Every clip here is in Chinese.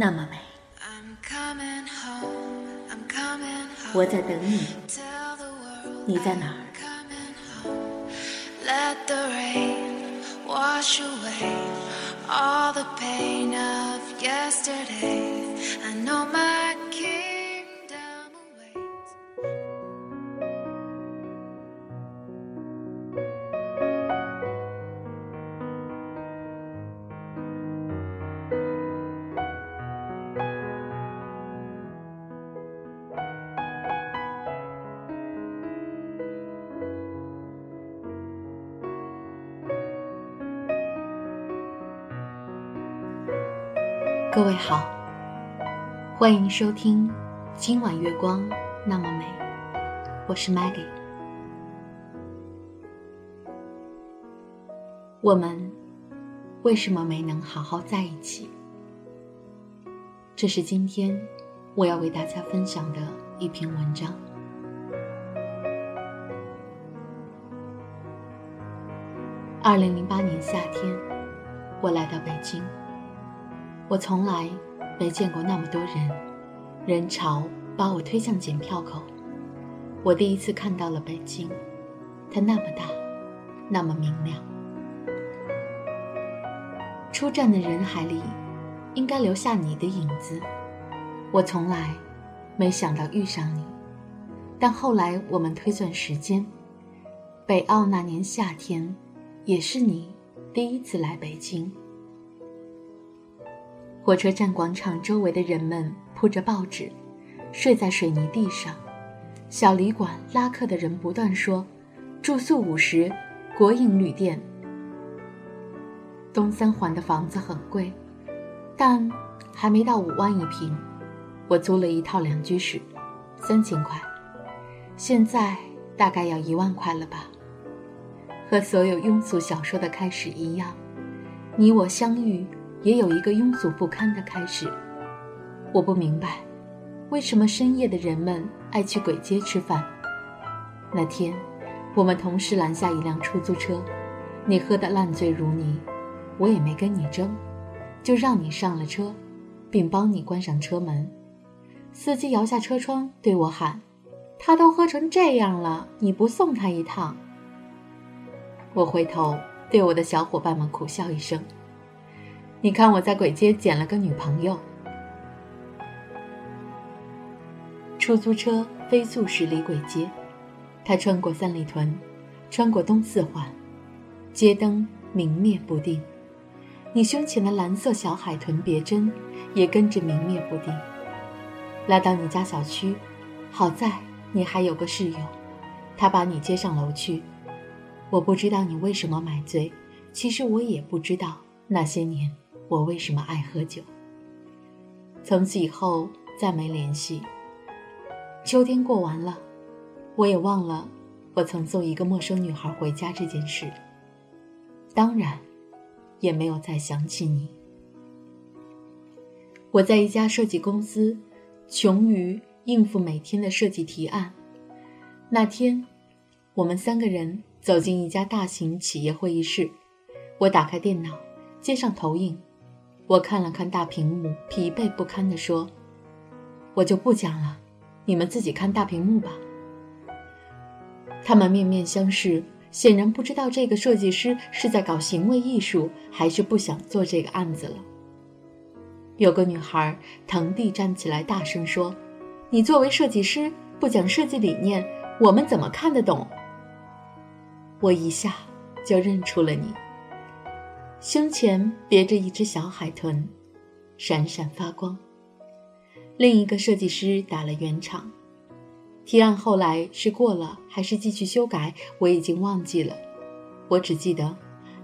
那么美，I'm coming home. I'm coming home. 我在等你，Tell the world 你在哪儿？各位好，欢迎收听今晚月光那么美，我是 Maggie。我们为什么没能好好在一起？这是今天我要为大家分享的一篇文章。二零零八年夏天，我来到北京。我从来没见过那么多人，人潮把我推向检票口。我第一次看到了北京，它那么大，那么明亮。出站的人海里，应该留下你的影子。我从来没想到遇上你，但后来我们推算时间，北澳那年夏天，也是你第一次来北京。火车站广场周围的人们铺着报纸，睡在水泥地上。小旅馆拉客的人不断说：“住宿五十，国营旅店。”东三环的房子很贵，但还没到五万一平。我租了一套两居室，三千块，现在大概要一万块了吧。和所有庸俗小说的开始一样，你我相遇。也有一个庸俗不堪的开始。我不明白，为什么深夜的人们爱去鬼街吃饭。那天，我们同时拦下一辆出租车，你喝得烂醉如泥，我也没跟你争，就让你上了车，并帮你关上车门。司机摇下车窗对我喊：“他都喝成这样了，你不送他一趟？”我回头对我的小伙伴们苦笑一声。你看我在鬼街捡了个女朋友。出租车飞速驶离鬼街，它穿过三里屯，穿过东四环，街灯明灭不定。你胸前的蓝色小海豚别针也跟着明灭不定。来到你家小区，好在你还有个室友，他把你接上楼去。我不知道你为什么买醉，其实我也不知道那些年。我为什么爱喝酒？从此以后再没联系。秋天过完了，我也忘了我曾送一个陌生女孩回家这件事。当然，也没有再想起你。我在一家设计公司，穷于应付每天的设计提案。那天，我们三个人走进一家大型企业会议室，我打开电脑，接上投影。我看了看大屏幕，疲惫不堪地说：“我就不讲了，你们自己看大屏幕吧。”他们面面相视，显然不知道这个设计师是在搞行为艺术，还是不想做这个案子了。有个女孩腾地站起来，大声说：“你作为设计师，不讲设计理念，我们怎么看得懂？”我一下就认出了你。胸前别着一只小海豚，闪闪发光。另一个设计师打了圆场，提案后来是过了还是继续修改，我已经忘记了。我只记得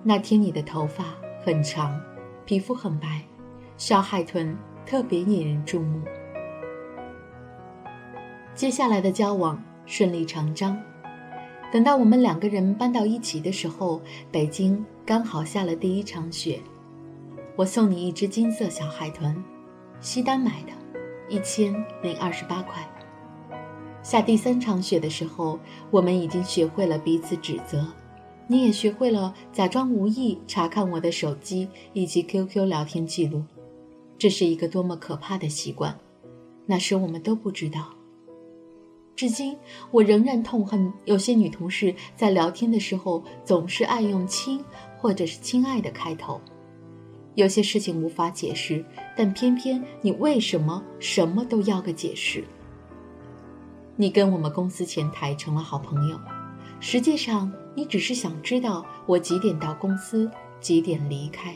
那天你的头发很长，皮肤很白，小海豚特别引人注目。接下来的交往顺理成章。等到我们两个人搬到一起的时候，北京刚好下了第一场雪。我送你一只金色小海豚，西单买的，一千零二十八块。下第三场雪的时候，我们已经学会了彼此指责，你也学会了假装无意查看我的手机以及 QQ 聊天记录。这是一个多么可怕的习惯，那时我们都不知道。至今，我仍然痛恨有些女同事在聊天的时候总是爱用“亲”或者是“亲爱的”开头。有些事情无法解释，但偏偏你为什么什么都要个解释？你跟我们公司前台成了好朋友，实际上你只是想知道我几点到公司，几点离开。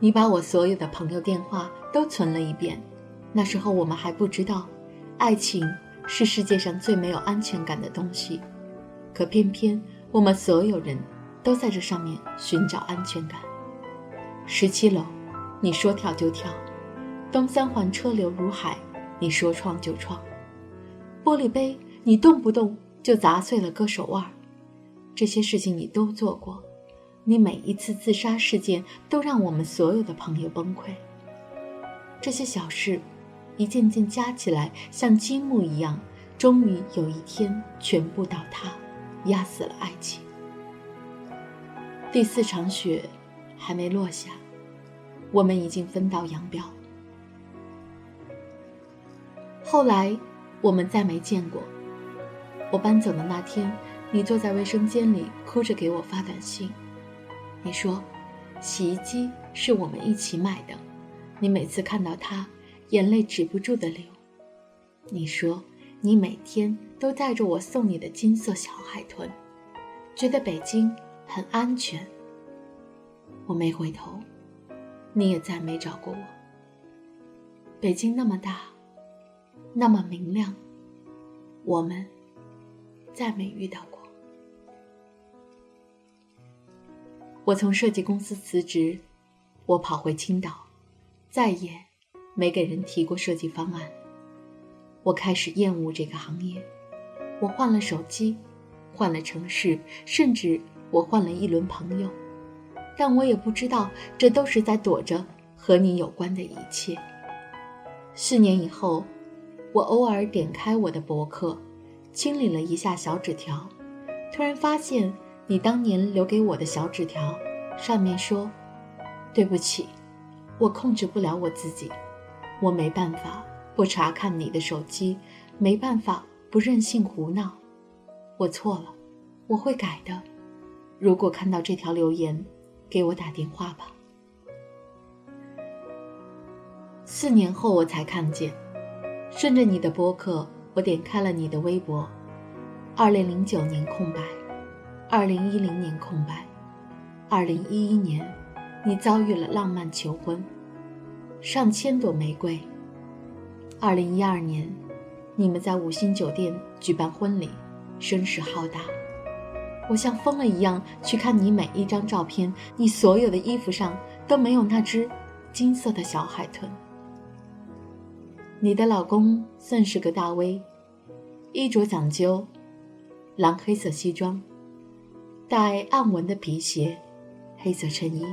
你把我所有的朋友电话都存了一遍，那时候我们还不知道。爱情是世界上最没有安全感的东西，可偏偏我们所有人都在这上面寻找安全感。十七楼，你说跳就跳；东三环车流如海，你说撞就撞；玻璃杯，你动不动就砸碎了割手腕。这些事情你都做过，你每一次自杀事件都让我们所有的朋友崩溃。这些小事。一件件加起来，像积木一样，终于有一天全部倒塌，压死了爱情。第四场雪还没落下，我们已经分道扬镳。后来我们再没见过。我搬走的那天，你坐在卫生间里哭着给我发短信，你说，洗衣机是我们一起买的，你每次看到它。眼泪止不住的流。你说你每天都带着我送你的金色小海豚，觉得北京很安全。我没回头，你也再没找过我。北京那么大，那么明亮，我们再没遇到过。我从设计公司辞职，我跑回青岛，再也。没给人提过设计方案，我开始厌恶这个行业。我换了手机，换了城市，甚至我换了一轮朋友，但我也不知道这都是在躲着和你有关的一切。四年以后，我偶尔点开我的博客，清理了一下小纸条，突然发现你当年留给我的小纸条，上面说：“对不起，我控制不了我自己。”我没办法不查看你的手机，没办法不任性胡闹。我错了，我会改的。如果看到这条留言，给我打电话吧。四年后我才看见，顺着你的博客，我点开了你的微博。二零零九年空白，二零一零年空白，二零一一年，你遭遇了浪漫求婚。上千朵玫瑰。二零一二年，你们在五星酒店举办婚礼，声势浩大。我像疯了一样去看你每一张照片，你所有的衣服上都没有那只金色的小海豚。你的老公算是个大 V，衣着讲究，蓝黑色西装，带暗纹的皮鞋，黑色衬衣，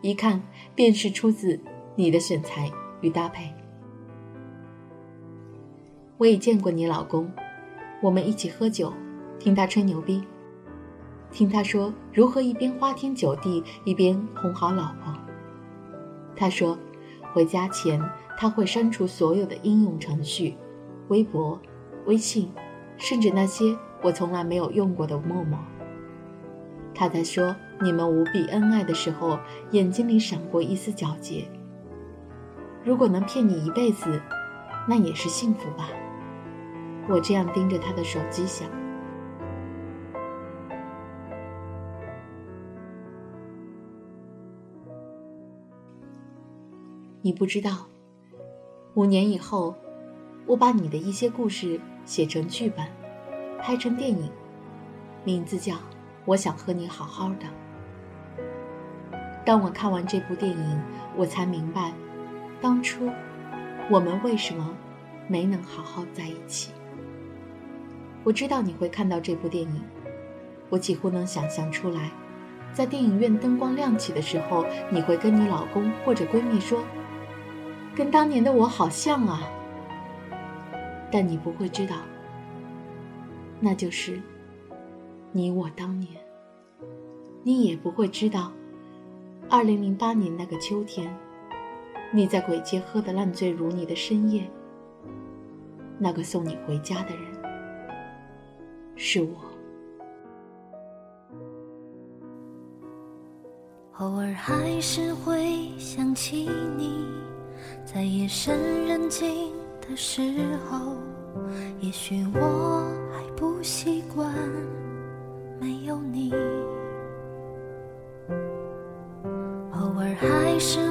一看便是出自。你的选材与搭配，我也见过你老公，我们一起喝酒，听他吹牛逼，听他说如何一边花天酒地一边哄好老婆。他说，回家前他会删除所有的应用程序，微博、微信，甚至那些我从来没有用过的陌陌。他在说你们无比恩爱的时候，眼睛里闪过一丝皎洁。如果能骗你一辈子，那也是幸福吧。我这样盯着他的手机想。你不知道，五年以后，我把你的一些故事写成剧本，拍成电影，名字叫《我想和你好好的》。当我看完这部电影，我才明白。当初我们为什么没能好好在一起。我知道你会看到这部电影，我几乎能想象出来，在电影院灯光亮起的时候，你会跟你老公或者闺蜜说：“跟当年的我好像啊。”但你不会知道，那就是你我当年。你也不会知道，二零零八年那个秋天，你在鬼街喝得烂醉如泥的深夜，那个送你回家的人是我。偶尔还是会想起你，在夜深人静的时候，也许我还不习惯没有你。偶尔还是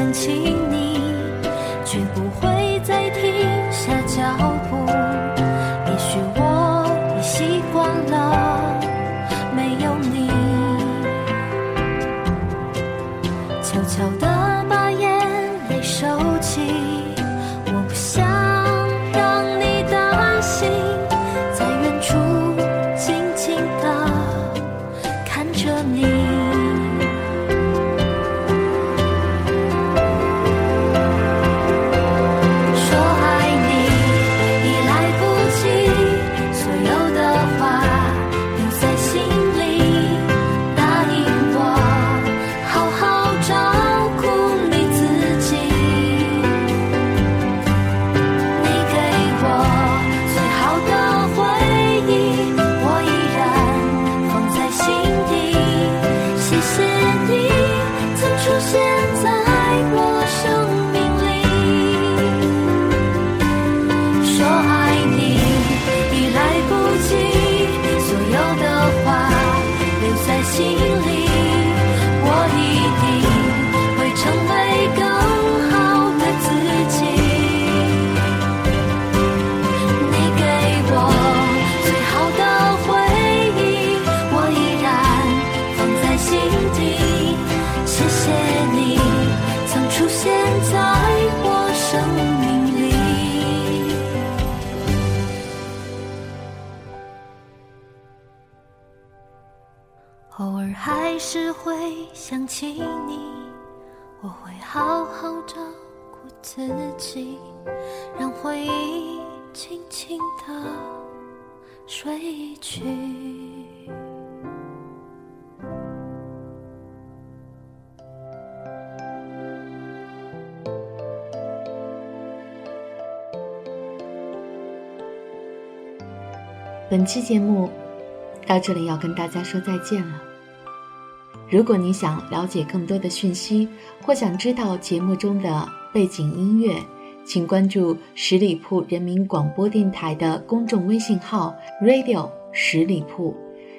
会想只会想起你，我会好好照顾自己，让回忆轻轻的睡去。本期节目到这里要跟大家说再见了。如果你想了解更多的讯息，或想知道节目中的背景音乐，请关注十里铺人民广播电台的公众微信号 “radio 十里铺”，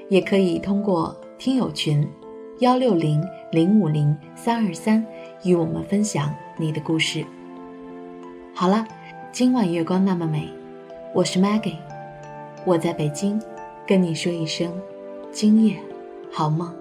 也可以通过听友群幺六零零五零三二三与我们分享你的故事。好了，今晚月光那么美，我是 Maggie。我在北京，跟你说一声，今夜好梦。